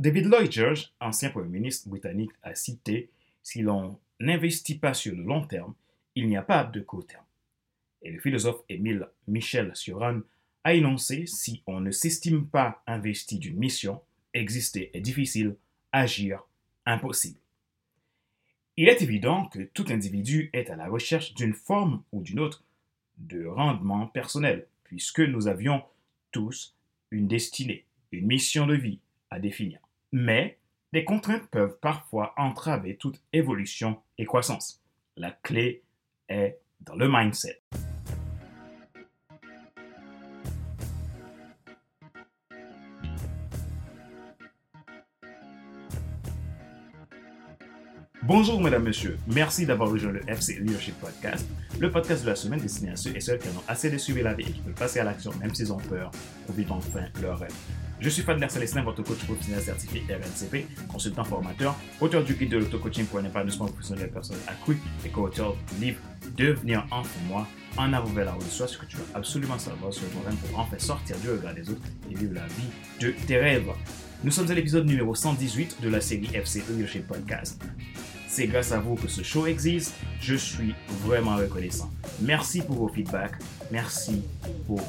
David Lloyd George, ancien Premier ministre britannique, a cité Si l'on n'investit pas sur le long terme, il n'y a pas de court terme. Et le philosophe Émile Michel Suran a énoncé Si on ne s'estime pas investi d'une mission, exister est difficile, agir impossible. Il est évident que tout individu est à la recherche d'une forme ou d'une autre de rendement personnel, puisque nous avions tous une destinée, une mission de vie à définir. Mais les contraintes peuvent parfois entraver toute évolution et croissance. La clé est dans le mindset. Bonjour mesdames, messieurs. Merci d'avoir rejoint le FC Leadership Podcast, le podcast de la semaine destiné à ceux et celles qui en ont assez de suivre la vie et qui veulent passer à l'action même s'ils ont peur pour vivre enfin leur rêve. Je suis Fadler Célestin, votre coach professionnel certifié RNCP, consultant formateur, auteur du guide de l'auto-coaching pour un épanouissement professionnel personnel accru et co-auteur du livre Devenir moi, en avant vers la route de soi, ce que tu dois absolument savoir sur toi-même pour enfin sortir du regard des autres et vivre la vie de tes rêves. Nous sommes à l'épisode numéro 118 de la série FC Leadership Podcast. C'est grâce à vous que ce show existe. Je suis vraiment reconnaissant. Merci pour vos feedbacks. Merci pour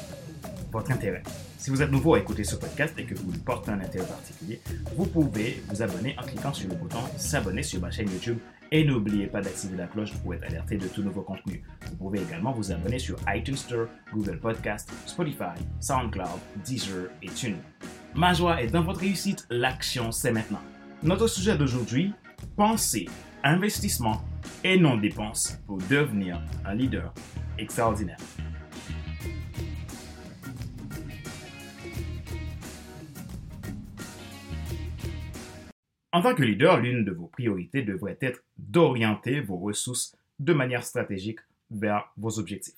votre intérêt. Si vous êtes nouveau à écouter ce podcast et que vous lui portez un intérêt particulier, vous pouvez vous abonner en cliquant sur le bouton s'abonner sur ma chaîne YouTube et n'oubliez pas d'activer la cloche pour être alerté de tout nouveau contenu. Vous pouvez également vous abonner sur iTunes Store, Google Podcast, Spotify, SoundCloud, Deezer et TuneIn. Ma joie est dans votre réussite, l'action c'est maintenant. Notre sujet d'aujourd'hui, pensez investissement et non dépenses pour devenir un leader extraordinaire. En tant que leader, l'une de vos priorités devrait être d'orienter vos ressources de manière stratégique vers vos objectifs.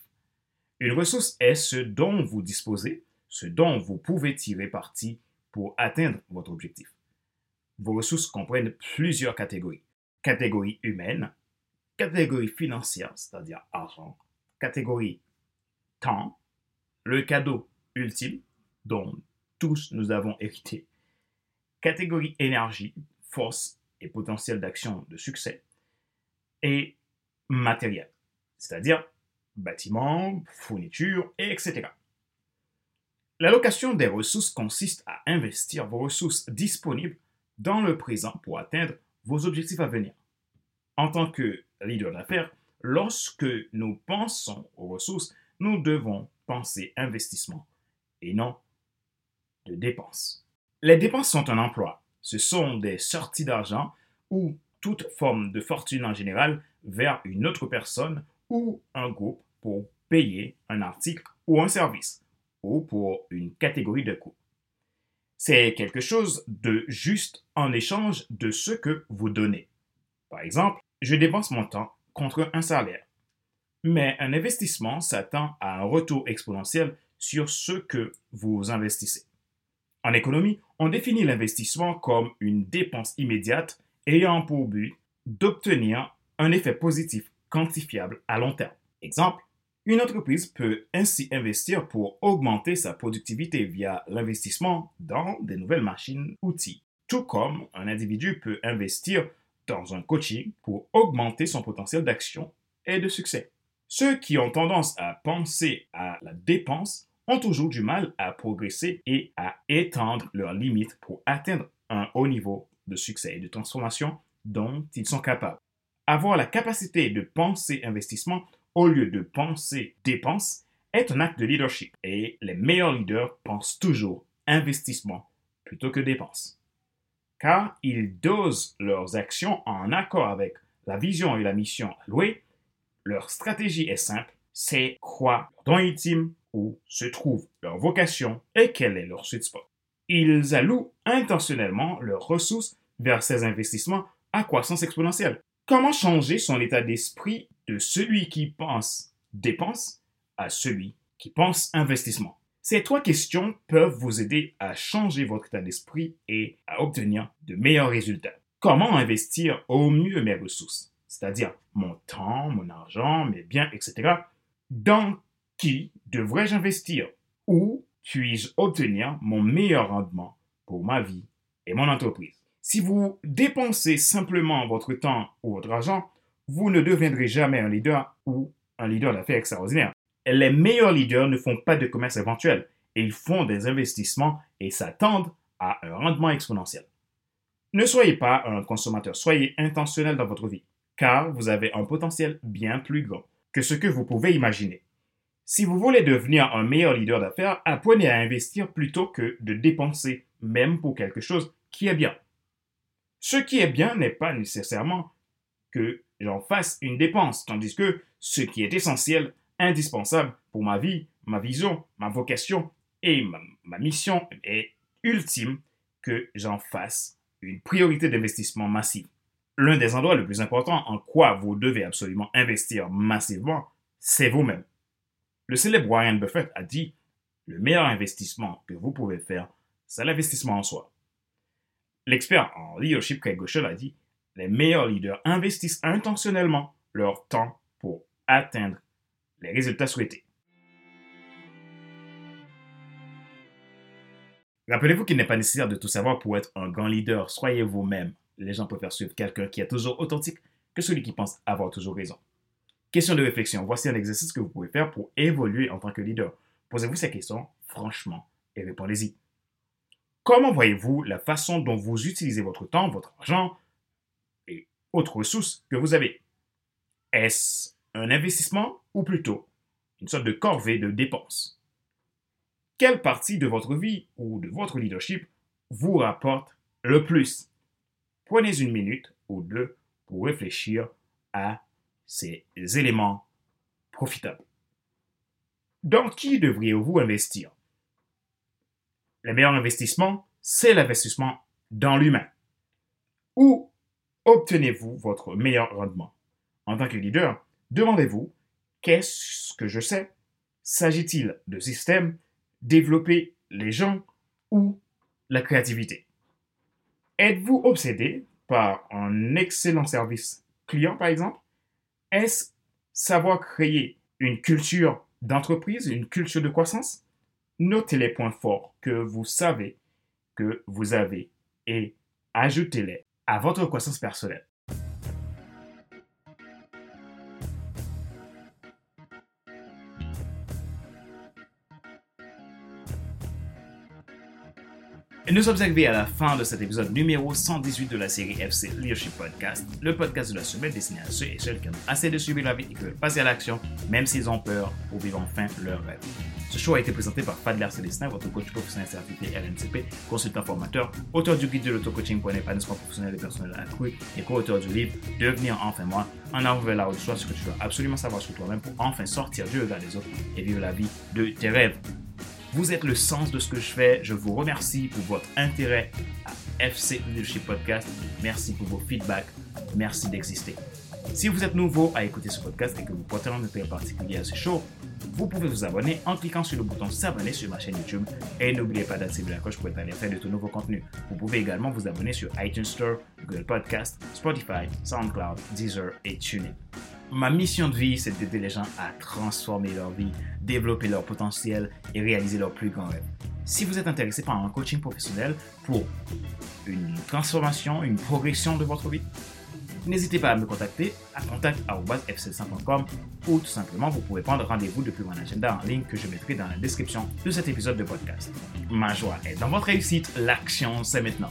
Une ressource est ce dont vous disposez, ce dont vous pouvez tirer parti pour atteindre votre objectif. Vos ressources comprennent plusieurs catégories catégorie humaine, catégorie financière, c'est-à-dire argent, catégorie temps, le cadeau ultime dont tous nous avons hérité, catégorie énergie, force et potentiel d'action de succès, et matériel, c'est-à-dire bâtiments, fournitures, etc. L'allocation des ressources consiste à investir vos ressources disponibles dans le présent pour atteindre vos objectifs à venir. En tant que leader d'affaires, lorsque nous pensons aux ressources, nous devons penser investissement et non de dépenses. Les dépenses sont un emploi. Ce sont des sorties d'argent ou toute forme de fortune en général vers une autre personne ou un groupe pour payer un article ou un service ou pour une catégorie de coûts. C'est quelque chose de juste en échange de ce que vous donnez. Par exemple, je dépense mon temps contre un salaire. Mais un investissement s'attend à un retour exponentiel sur ce que vous investissez. En économie, on définit l'investissement comme une dépense immédiate ayant pour but d'obtenir un effet positif quantifiable à long terme. Exemple, une entreprise peut ainsi investir pour augmenter sa productivité via l'investissement dans des nouvelles machines, outils, tout comme un individu peut investir dans un coaching pour augmenter son potentiel d'action et de succès. Ceux qui ont tendance à penser à la dépense ont toujours du mal à progresser et à étendre leurs limites pour atteindre un haut niveau de succès et de transformation dont ils sont capables. Avoir la capacité de penser investissement au lieu de penser dépense est un acte de leadership et les meilleurs leaders pensent toujours investissement plutôt que dépense. Car ils dosent leurs actions en accord avec la vision et la mission allouée. Leur stratégie est simple, c'est quoi leur don ultime, où se trouve leur vocation et quel est leur sweet spot. Ils allouent intentionnellement leurs ressources vers ces investissements à croissance exponentielle. Comment changer son état d'esprit de celui qui pense dépense à celui qui pense investissement? Ces trois questions peuvent vous aider à changer votre état d'esprit et à obtenir de meilleurs résultats. Comment investir au mieux mes ressources, c'est-à-dire mon temps, mon argent, mes biens, etc. Dans qui devrais-je investir? Où puis-je obtenir mon meilleur rendement pour ma vie et mon entreprise? Si vous dépensez simplement votre temps ou votre argent, vous ne deviendrez jamais un leader ou un leader d'affaires extraordinaire. Les meilleurs leaders ne font pas de commerce éventuel ils font des investissements et s'attendent à un rendement exponentiel. Ne soyez pas un consommateur, soyez intentionnel dans votre vie, car vous avez un potentiel bien plus grand que ce que vous pouvez imaginer. Si vous voulez devenir un meilleur leader d'affaires, apprenez à investir plutôt que de dépenser, même pour quelque chose qui est bien. Ce qui est bien n'est pas nécessairement que j'en fasse une dépense, tandis que ce qui est essentiel, indispensable pour ma vie, ma vision, ma vocation et ma, mission est ultime que j'en fasse une priorité d'investissement massive. L'un des endroits les plus importants en quoi vous devez absolument investir massivement, c'est vous-même. Le célèbre Warren Buffett a dit, le meilleur investissement que vous pouvez faire, c'est l'investissement en soi. L'expert en leadership Craig Gauchel a dit, les meilleurs leaders investissent intentionnellement leur temps pour atteindre les résultats souhaités. Rappelez-vous qu'il n'est pas nécessaire de tout savoir pour être un grand leader. Soyez vous-même. Les gens préfèrent suivre quelqu'un qui est toujours authentique que celui qui pense avoir toujours raison. Question de réflexion. Voici un exercice que vous pouvez faire pour évoluer en tant que leader. Posez-vous ces questions franchement et répondez-y. Comment voyez-vous la façon dont vous utilisez votre temps, votre argent et autres ressources que vous avez? Est-ce un investissement ou plutôt une sorte de corvée de dépenses? Quelle partie de votre vie ou de votre leadership vous rapporte le plus? Prenez une minute ou deux pour réfléchir à ces éléments profitables. Dans qui devriez-vous investir? Le meilleur investissement, c'est l'investissement dans l'humain. Où obtenez-vous votre meilleur rendement? En tant que leader, demandez-vous qu'est-ce que je sais? S'agit-il de systèmes, développer les gens ou la créativité? Êtes-vous obsédé par un excellent service client, par exemple? Est-ce savoir créer une culture d'entreprise, une culture de croissance? Notez les points forts que vous savez que vous avez et ajoutez-les à votre croissance personnelle. Nous sommes arrivés à la fin de cet épisode numéro 118 de la série FC Leadership Podcast, le podcast de la semaine destiné à ceux et celles qui ont assez de suivre la vie et qui veulent passer à l'action, même s'ils ont peur, pour vivre enfin leur rêve. Ce show a été présenté par Fadler Célestin, votre coach professionnel certifié RNCP, consultant formateur, auteur du guide de l'auto-coaching pour un épanouissement professionnel et personnel accru et co-auteur du livre Devenir enfin moi, en avant vers la haute ce que tu dois absolument savoir sur toi-même pour enfin sortir du regard des autres et vivre la vie de tes rêves. Vous êtes le sens de ce que je fais. Je vous remercie pour votre intérêt à FC Leadership Podcast. Merci pour vos feedbacks. Merci d'exister. Si vous êtes nouveau à écouter ce podcast et que vous portez un intérêt particulier à ce show, vous pouvez vous abonner en cliquant sur le bouton s'abonner sur ma chaîne YouTube et n'oubliez pas d'activer la cloche pour être alerté de tout nouveau contenu. Vous pouvez également vous abonner sur iTunes Store, Google Podcast, Spotify, SoundCloud, Deezer et TuneIn. Ma mission de vie, c'est d'aider les gens à transformer leur vie, développer leur potentiel et réaliser leurs plus grands rêves. Si vous êtes intéressé par un coaching professionnel pour une transformation, une progression de votre vie, n'hésitez pas à me contacter à contact.fc100.com ou tout simplement vous pouvez prendre rendez-vous depuis mon agenda en ligne que je mettrai dans la description de cet épisode de podcast. Ma joie est dans votre réussite, l'action c'est maintenant.